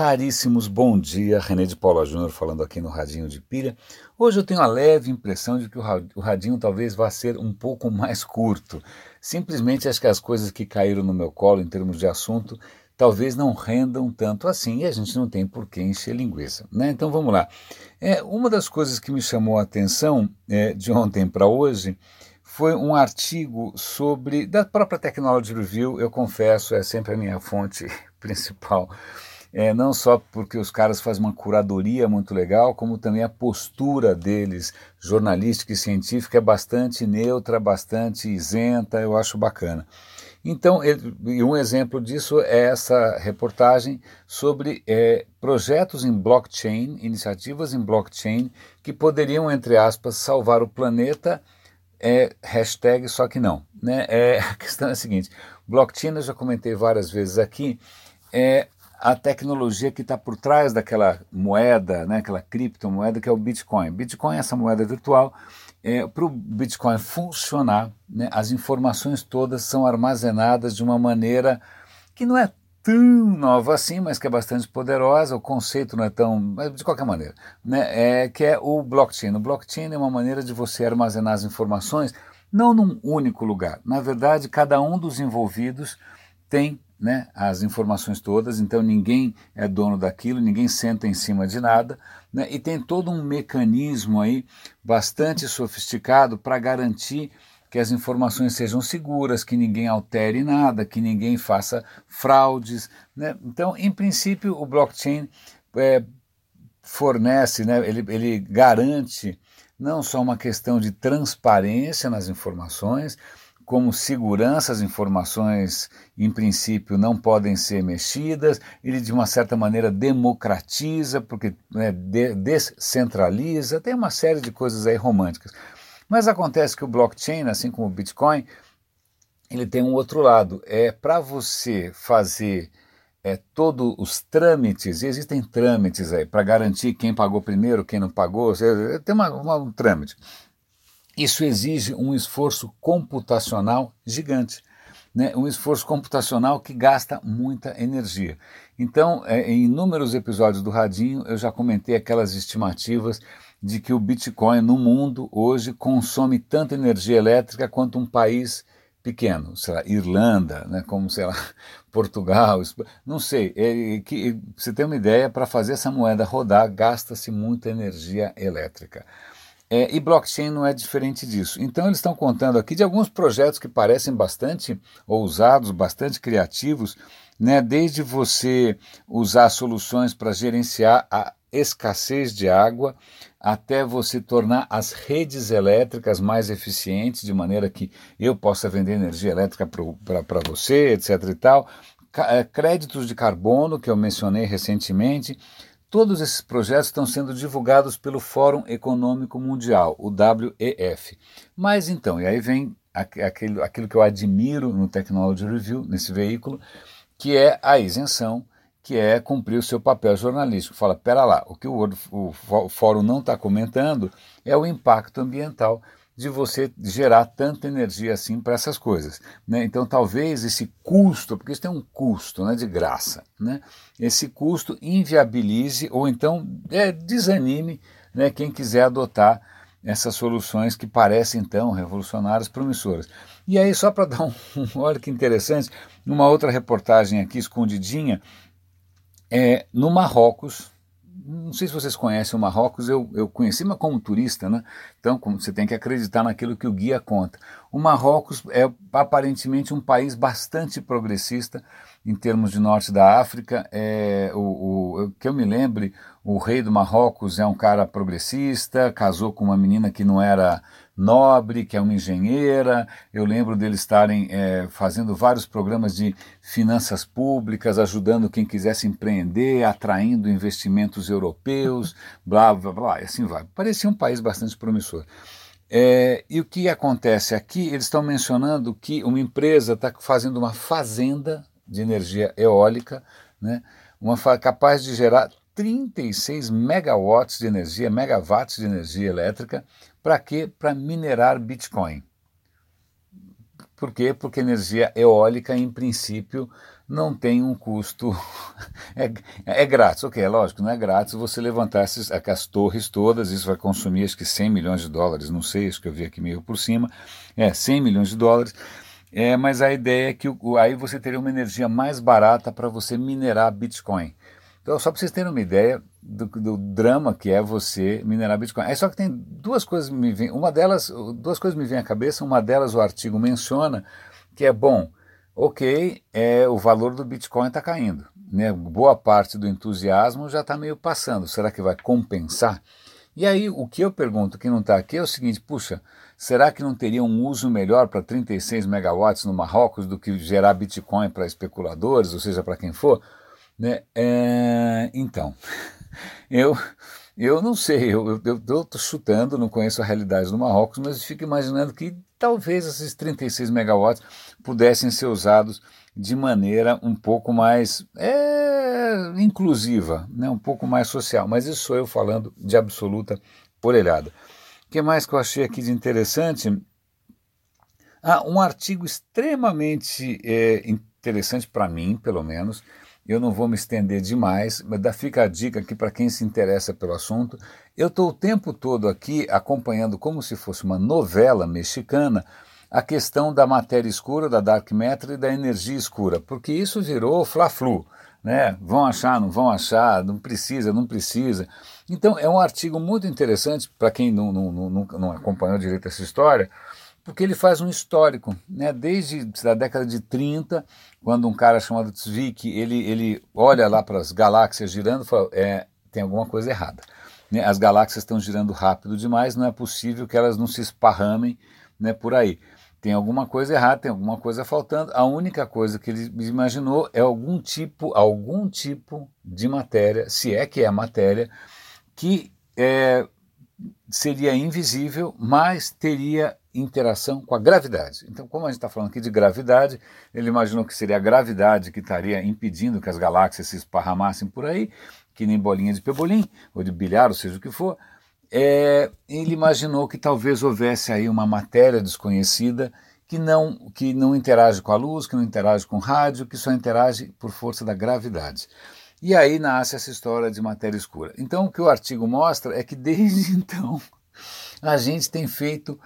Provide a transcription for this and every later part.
raríssimos bom dia, René de Paula Júnior falando aqui no Radinho de Pilha. Hoje eu tenho a leve impressão de que o Radinho talvez vá ser um pouco mais curto. Simplesmente acho que as coisas que caíram no meu colo em termos de assunto talvez não rendam tanto assim e a gente não tem por que encher linguiça. Né? Então vamos lá. É, uma das coisas que me chamou a atenção é, de ontem para hoje foi um artigo sobre, da própria Technology Review, eu confesso, é sempre a minha fonte principal é, não só porque os caras fazem uma curadoria muito legal, como também a postura deles, jornalística e científica, é bastante neutra, bastante isenta, eu acho bacana. Então, ele, um exemplo disso é essa reportagem sobre é, projetos em blockchain, iniciativas em blockchain, que poderiam, entre aspas, salvar o planeta, é, hashtag só que não. Né? É, a questão é a seguinte, blockchain, eu já comentei várias vezes aqui, é a tecnologia que está por trás daquela moeda, né, aquela criptomoeda que é o Bitcoin. Bitcoin é essa moeda virtual. É, Para o Bitcoin funcionar, né, as informações todas são armazenadas de uma maneira que não é tão nova assim, mas que é bastante poderosa. O conceito não é tão, mas de qualquer maneira, né, é que é o blockchain. O blockchain é uma maneira de você armazenar as informações não num único lugar. Na verdade, cada um dos envolvidos tem né, as informações todas, então ninguém é dono daquilo, ninguém senta em cima de nada, né, e tem todo um mecanismo aí bastante sofisticado para garantir que as informações sejam seguras, que ninguém altere nada, que ninguém faça fraudes. Né? Então, em princípio, o blockchain é, fornece, né, ele, ele garante não só uma questão de transparência nas informações, como segurança, as informações, em princípio, não podem ser mexidas, ele de uma certa maneira democratiza, porque né, de, descentraliza, tem uma série de coisas aí românticas. Mas acontece que o blockchain, assim como o Bitcoin, ele tem um outro lado. É para você fazer é, todos os trâmites, e existem trâmites aí para garantir quem pagou primeiro, quem não pagou, tem uma, uma, um trâmite. Isso exige um esforço computacional gigante. Né, um esforço computacional que gasta muita energia. Então, é, em inúmeros episódios do Radinho, eu já comentei aquelas estimativas de que o Bitcoin no mundo hoje consome tanta energia elétrica quanto um país pequeno, sei lá, Irlanda, né, como sei lá, Portugal, não sei. É, que, você tem uma ideia, para fazer essa moeda rodar, gasta-se muita energia elétrica. É, e blockchain não é diferente disso. Então, eles estão contando aqui de alguns projetos que parecem bastante ousados, bastante criativos, né? desde você usar soluções para gerenciar a escassez de água, até você tornar as redes elétricas mais eficientes, de maneira que eu possa vender energia elétrica para você, etc. e tal. É, créditos de carbono, que eu mencionei recentemente Todos esses projetos estão sendo divulgados pelo Fórum Econômico Mundial, o WEF. Mas então, e aí vem aquilo, aquilo que eu admiro no Technology Review, nesse veículo, que é a isenção, que é cumprir o seu papel jornalístico. Fala, pera lá, o que o, o, o Fórum não está comentando é o impacto ambiental de você gerar tanta energia assim para essas coisas. Né? Então, talvez esse custo, porque isso tem um custo né, de graça, né? esse custo inviabilize ou então é, desanime né, quem quiser adotar essas soluções que parecem então revolucionárias, promissoras. E aí, só para dar um, olha que interessante, numa outra reportagem aqui escondidinha, é, no Marrocos, não sei se vocês conhecem o Marrocos, eu, eu conheci, mas como turista, né? Então você tem que acreditar naquilo que o guia conta. O Marrocos é aparentemente um país bastante progressista em termos de norte da África. É, o, o, que eu me lembre, o rei do Marrocos é um cara progressista, casou com uma menina que não era nobre, que é uma engenheira. Eu lembro deles estarem é, fazendo vários programas de finanças públicas, ajudando quem quisesse empreender, atraindo investimentos europeus, blá, blá, blá, e assim vai. Parecia um país bastante promissor. É, e o que acontece aqui? Eles estão mencionando que uma empresa está fazendo uma fazenda de energia eólica, né, uma capaz de gerar 36 megawatts de energia, megawatts de energia elétrica, para quê? Para minerar Bitcoin. Por quê? Porque energia eólica, em princípio, não tem um custo. É, é grátis, ok, é lógico, não é grátis você levantar essas, as torres todas, isso vai consumir acho que 100 milhões de dólares, não sei, acho que eu vi aqui meio por cima, é 100 milhões de dólares. É, mas a ideia é que o, aí você teria uma energia mais barata para você minerar Bitcoin. Então, só para vocês terem uma ideia do, do, drama que é você minerar Bitcoin. É só que tem duas coisas me vem, uma delas, duas coisas me vêm à cabeça. Uma delas o artigo menciona que é bom ok, é, o valor do Bitcoin está caindo. Né? Boa parte do entusiasmo já está meio passando. Será que vai compensar? E aí o que eu pergunto, que não está aqui, é o seguinte: puxa, será que não teria um uso melhor para 36 megawatts no Marrocos do que gerar Bitcoin para especuladores, ou seja, para quem for? Né? É, então, eu eu não sei, eu estou chutando, não conheço a realidade do Marrocos, mas fico imaginando que talvez esses 36 megawatts pudessem ser usados de maneira um pouco mais é, inclusiva, né, um pouco mais social. Mas isso sou eu falando de absoluta orelhada. O que mais que eu achei aqui de interessante? Ah, um artigo extremamente é, interessante para mim, pelo menos, eu não vou me estender demais, mas fica a dica aqui para quem se interessa pelo assunto. Eu estou o tempo todo aqui acompanhando, como se fosse uma novela mexicana, a questão da matéria escura, da dark matter e da energia escura, porque isso virou fla-flu. Né? Vão achar, não vão achar, não precisa, não precisa. Então é um artigo muito interessante para quem não, não, não, não acompanhou direito essa história, porque ele faz um histórico, né? desde a década de 30, quando um cara chamado Zwick, ele, ele olha lá para as galáxias girando e fala, é, tem alguma coisa errada. Né? As galáxias estão girando rápido demais, não é possível que elas não se esparramem né, por aí. Tem alguma coisa errada, tem alguma coisa faltando. A única coisa que ele imaginou é algum tipo, algum tipo de matéria, se é que é matéria, que é, seria invisível, mas teria interação com a gravidade. Então, como a gente está falando aqui de gravidade, ele imaginou que seria a gravidade que estaria impedindo que as galáxias se esparramassem por aí, que nem bolinha de pebolim, ou de bilhar, ou seja o que for. É, ele imaginou que talvez houvesse aí uma matéria desconhecida que não, que não interage com a luz, que não interage com o rádio, que só interage por força da gravidade. E aí nasce essa história de matéria escura. Então, o que o artigo mostra é que desde então a gente tem feito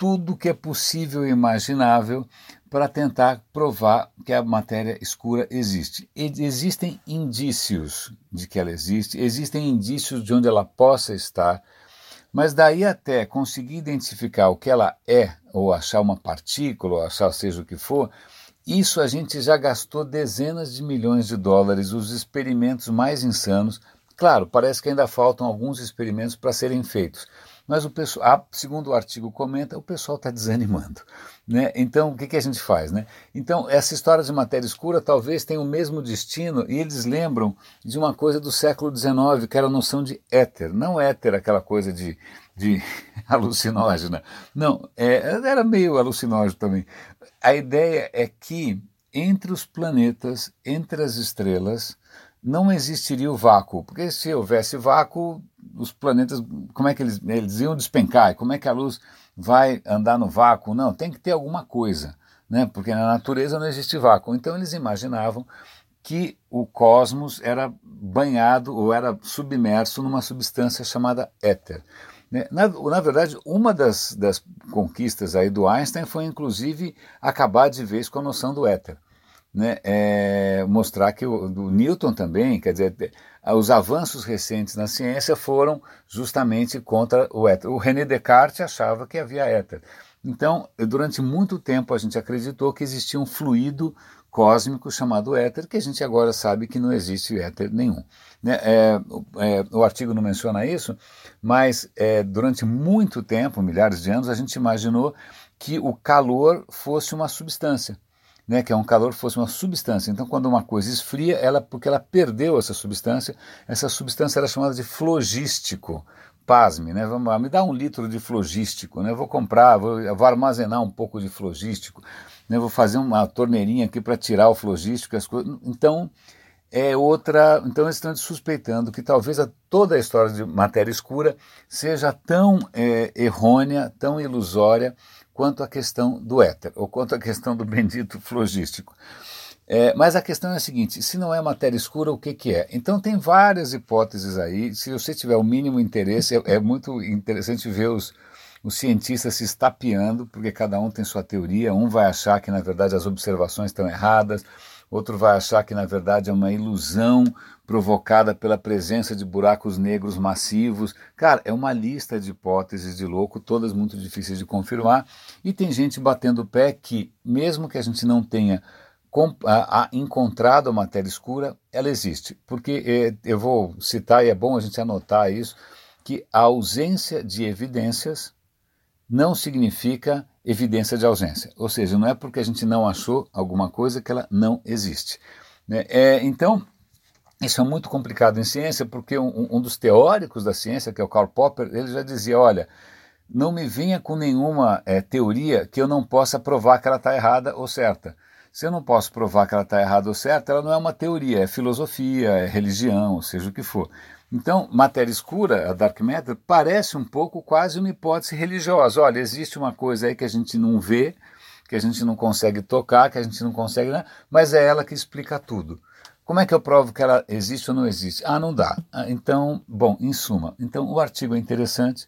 tudo que é possível e imaginável para tentar provar que a matéria escura existe. Existem indícios de que ela existe, existem indícios de onde ela possa estar, mas daí até conseguir identificar o que ela é, ou achar uma partícula, ou achar seja o que for, isso a gente já gastou dezenas de milhões de dólares, os experimentos mais insanos. Claro, parece que ainda faltam alguns experimentos para serem feitos mas o pessoal, segundo o artigo comenta, o pessoal está desanimando. Né? Então, o que, que a gente faz? Né? Então, essa história de matéria escura talvez tenha o mesmo destino, e eles lembram de uma coisa do século XIX, que era a noção de éter. Não éter, aquela coisa de, de alucinógena. Não, é, era meio alucinógeno também. A ideia é que entre os planetas, entre as estrelas, não existiria o vácuo, porque se houvesse vácuo, os planetas, como é que eles, eles iam despencar? Como é que a luz vai andar no vácuo? Não, tem que ter alguma coisa, né? porque na natureza não existe vácuo. Então eles imaginavam que o cosmos era banhado ou era submerso numa substância chamada éter. Né? Na, na verdade, uma das, das conquistas aí do Einstein foi inclusive acabar de vez com a noção do éter né, é, mostrar que o, Newton também, quer dizer, os avanços recentes na ciência foram justamente contra o éter. O René Descartes achava que havia éter. Então, durante muito tempo a gente acreditou que existia um fluido cósmico chamado éter, que a gente agora sabe que não existe éter nenhum. Né? É, é, o artigo não menciona isso, mas é, durante muito tempo, milhares de anos, a gente imaginou que o calor fosse uma substância né, que é um calor fosse uma substância. Então, quando uma coisa esfria, ela porque ela perdeu essa substância, essa substância era chamada de flogístico. Pasme, né? Vamos lá, me dá um litro de flogístico, né? Vou comprar, vou, vou armazenar um pouco de flogístico, né? Vou fazer uma torneirinha aqui para tirar o flogístico, as coisas. Então, é outra. Então eles estão suspeitando que talvez a, toda a história de matéria escura seja tão é, errônea, tão ilusória quanto à questão do éter, ou quanto à questão do bendito flogístico. É, mas a questão é a seguinte: se não é matéria escura, o que, que é? Então tem várias hipóteses aí. Se você tiver o mínimo interesse, é, é muito interessante ver os, os cientistas se estapeando, porque cada um tem sua teoria. Um vai achar que na verdade as observações estão erradas, outro vai achar que na verdade é uma ilusão provocada pela presença de buracos negros massivos. Cara, é uma lista de hipóteses de louco, todas muito difíceis de confirmar. E tem gente batendo o pé que, mesmo que a gente não tenha encontrado a matéria escura, ela existe. Porque é, eu vou citar, e é bom a gente anotar isso, que a ausência de evidências não significa evidência de ausência. Ou seja, não é porque a gente não achou alguma coisa que ela não existe. Né? É, então, isso é muito complicado em ciência, porque um, um, dos teóricos da ciência, que é o Karl Popper, ele já dizia: olha, não me venha com nenhuma é, teoria que eu não possa provar que ela está errada ou certa. Se eu não posso provar que ela está errada ou certa, ela não é uma teoria, é filosofia, é religião, seja o que for. Então, matéria escura, a dark matter, parece um pouco quase uma hipótese religiosa. Olha, existe uma coisa aí que a gente não vê, que a gente não consegue tocar, que a gente não consegue, né? mas é ela que explica tudo. Como é que eu provo que ela existe ou não existe? Ah, não dá. Ah, então, bom, em suma, então o artigo é interessante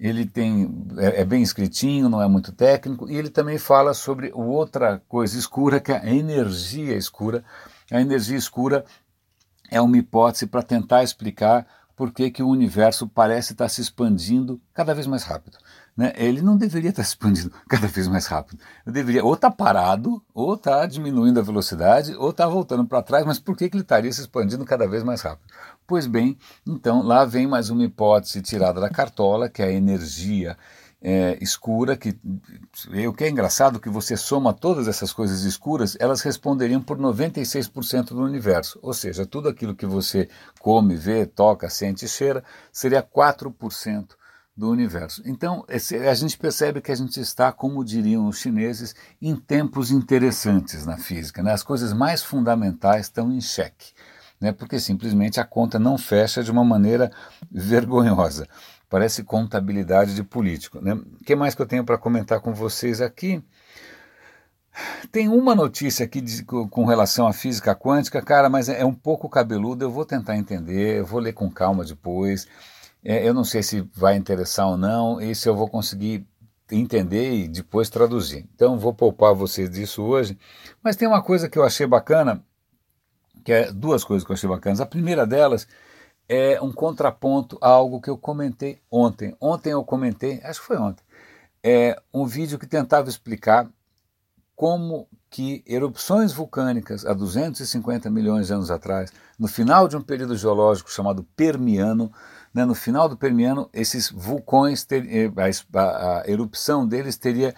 ele tem é, é, bem escritinho, não é muito técnico, e ele também fala sobre outra coisa escura, que é a energia escura. A energia escura é uma hipótese para tentar explicar por que, que o universo parece estar se expandindo cada vez mais rápido. Né? Ele não deveria estar se expandindo cada vez mais rápido. Ele deveria ou estar tá parado, ou estar tá diminuindo a velocidade, ou estar tá voltando para trás, mas por que, que ele estaria se expandindo cada vez mais rápido? Pois bem, então lá vem mais uma hipótese tirada da cartola, que é a energia é, escura, que o que é engraçado que você soma todas essas coisas escuras, elas responderiam por 96% do universo. Ou seja, tudo aquilo que você come, vê, toca, sente e cheira seria 4% do universo. Então, esse, a gente percebe que a gente está, como diriam os chineses, em tempos interessantes na física. Né? As coisas mais fundamentais estão em xeque, né? porque simplesmente a conta não fecha de uma maneira vergonhosa. Parece contabilidade de político. Né? O que mais que eu tenho para comentar com vocês aqui? Tem uma notícia aqui de, com relação à física quântica, cara, mas é, é um pouco cabeludo. Eu vou tentar entender, eu vou ler com calma depois. É, eu não sei se vai interessar ou não e se eu vou conseguir entender e depois traduzir. Então vou poupar vocês disso hoje. Mas tem uma coisa que eu achei bacana, que é duas coisas que eu achei bacanas. A primeira delas é um contraponto a algo que eu comentei ontem. Ontem eu comentei, acho que foi ontem, é um vídeo que tentava explicar como que erupções vulcânicas há 250 milhões de anos atrás, no final de um período geológico chamado Permiano, né, no final do Permiano, esses vulcões, ter, eh, a, a erupção deles teria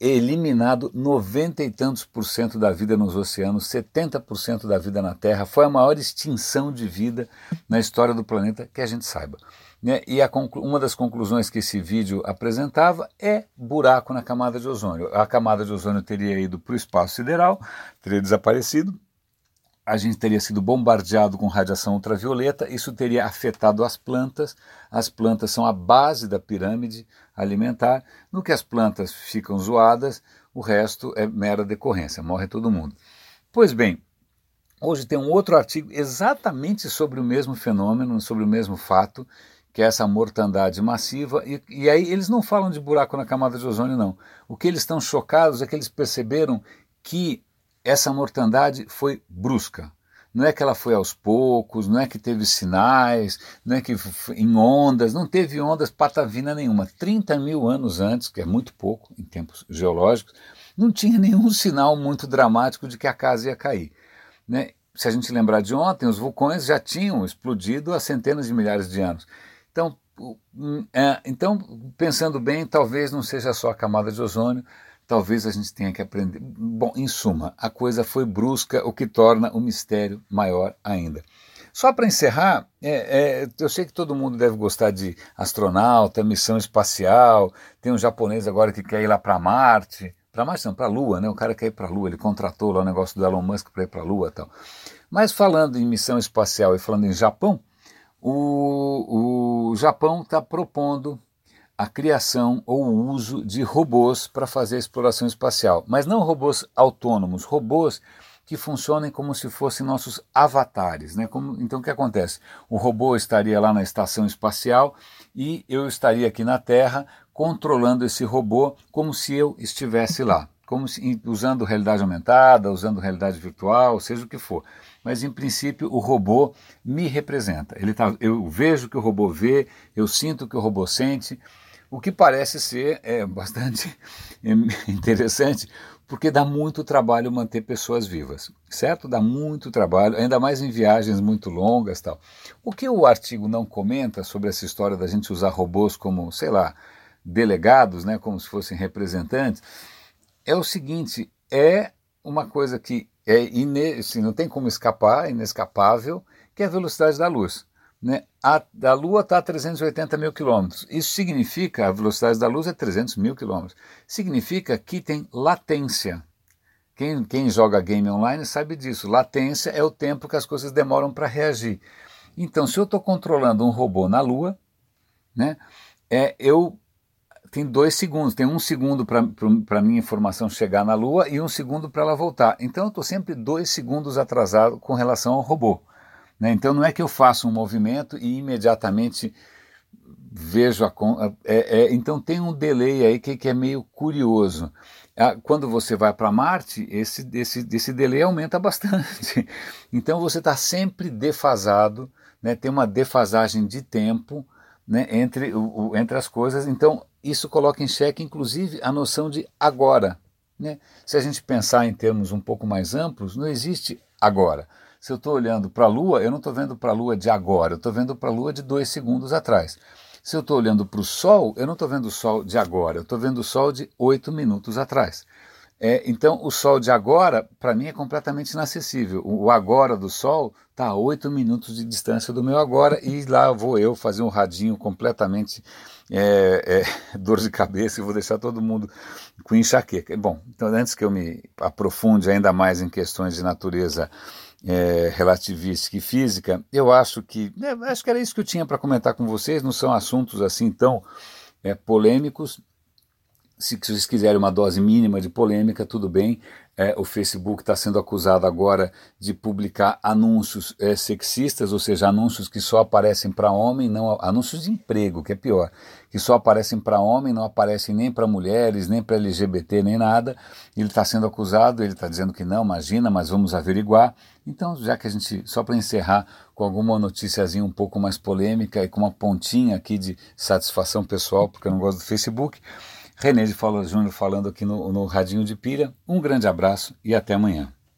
eliminado 90 e tantos por cento da vida nos oceanos, 70% da vida na Terra. Foi a maior extinção de vida na história do planeta que a gente saiba. Né? E uma das conclusões que esse vídeo apresentava é buraco na camada de ozônio. A camada de ozônio teria ido para o espaço sideral, teria desaparecido, a gente teria sido bombardeado com radiação ultravioleta, isso teria afetado as plantas. As plantas são a base da pirâmide alimentar. No que as plantas ficam zoadas, o resto é mera decorrência, morre todo mundo. Pois bem, hoje tem um outro artigo exatamente sobre o mesmo fenômeno, sobre o mesmo fato, que é essa mortandade massiva, e, e aí eles não falam de buraco na camada de ozônio, não. O que eles estão chocados é que eles perceberam que essa mortandade foi brusca. Não é que ela foi aos poucos, não é que teve sinais, não é que em ondas, não teve ondas patavina nenhuma. 30 mil anos antes, que é muito pouco em tempos geológicos, não tinha nenhum sinal muito dramático de que a casa ia cair. Né? Se a gente lembrar de ontem, os vulcões já tinham explodido há centenas de milhares de anos. Então, é, então pensando bem, talvez não seja só a camada de ozônio, talvez a gente tenha que aprender. Bom, em suma, a coisa foi brusca, o que torna o mistério maior ainda. Só para encerrar, é, é, eu sei que todo mundo deve gostar de astronauta, missão espacial. Tem um japonês agora que quer ir lá para Marte, para Marte não, para a Lua, né? O cara quer ir para a Lua, ele contratou lá o negócio do Elon Musk para ir para a Lua, tal. Mas falando em missão espacial e falando em Japão, o, o Japão está propondo a criação ou o uso de robôs para fazer exploração espacial, mas não robôs autônomos, robôs que funcionem como se fossem nossos avatares. Né? Como, então o que acontece? O robô estaria lá na estação espacial e eu estaria aqui na Terra controlando esse robô como se eu estivesse lá. Como se, usando realidade aumentada, usando realidade virtual, seja o que for. Mas em princípio o robô me representa. Ele tá, eu vejo que o robô vê, eu sinto que o robô sente, o que parece ser é, bastante interessante, porque dá muito trabalho manter pessoas vivas, certo? Dá muito trabalho, ainda mais em viagens muito longas tal. O que o artigo não comenta sobre essa história da gente usar robôs como, sei lá, delegados, né, como se fossem representantes, é o seguinte, é uma coisa que é ine, assim, não tem como escapar, inescapável, que é a velocidade da luz. Né? A, a Lua está a 380 mil quilômetros. Isso significa, a velocidade da luz é 300 mil quilômetros. Significa que tem latência. Quem, quem joga game online sabe disso. Latência é o tempo que as coisas demoram para reagir. Então, se eu estou controlando um robô na Lua, né, é, eu tem dois segundos, tem um segundo para a minha informação chegar na Lua e um segundo para ela voltar. Então eu estou sempre dois segundos atrasado com relação ao robô. Né? Então não é que eu faço um movimento e imediatamente vejo a. É, é, então tem um delay aí que, que é meio curioso. Ah, quando você vai para Marte, esse, esse, esse delay aumenta bastante. Então você está sempre defasado, né? tem uma defasagem de tempo né? entre, o, o, entre as coisas. Então isso coloca em xeque, inclusive, a noção de agora. Né? Se a gente pensar em termos um pouco mais amplos, não existe agora. Se eu estou olhando para a Lua, eu não estou vendo para a Lua de agora, eu estou vendo para a Lua de dois segundos atrás. Se eu estou olhando para o Sol, eu não estou vendo o Sol de agora, eu estou vendo o Sol de oito minutos atrás. É, então, o Sol de agora, para mim, é completamente inacessível. O, o agora do Sol está a oito minutos de distância do meu agora e lá vou eu fazer um radinho completamente é, é, dor de cabeça e vou deixar todo mundo com enxaqueca. Bom, então antes que eu me aprofunde ainda mais em questões de natureza é, relativística e física, eu acho que é, acho que era isso que eu tinha para comentar com vocês. Não são assuntos assim tão é, polêmicos. Se, vocês quiserem uma dose mínima de polêmica, tudo bem. É, o Facebook está sendo acusado agora de publicar anúncios é, sexistas, ou seja, anúncios que só aparecem para homem, não anúncios de emprego, que é pior, que só aparecem para homem, não aparecem nem para mulheres, nem para LGBT, nem nada. Ele está sendo acusado, ele está dizendo que não, imagina, mas vamos averiguar. Então, já que a gente, só para encerrar com alguma noticiazinha um pouco mais polêmica e com uma pontinha aqui de satisfação pessoal, porque eu não gosto do Facebook. René de Fala Júnior falando aqui no, no Radinho de Pira. Um grande abraço e até amanhã.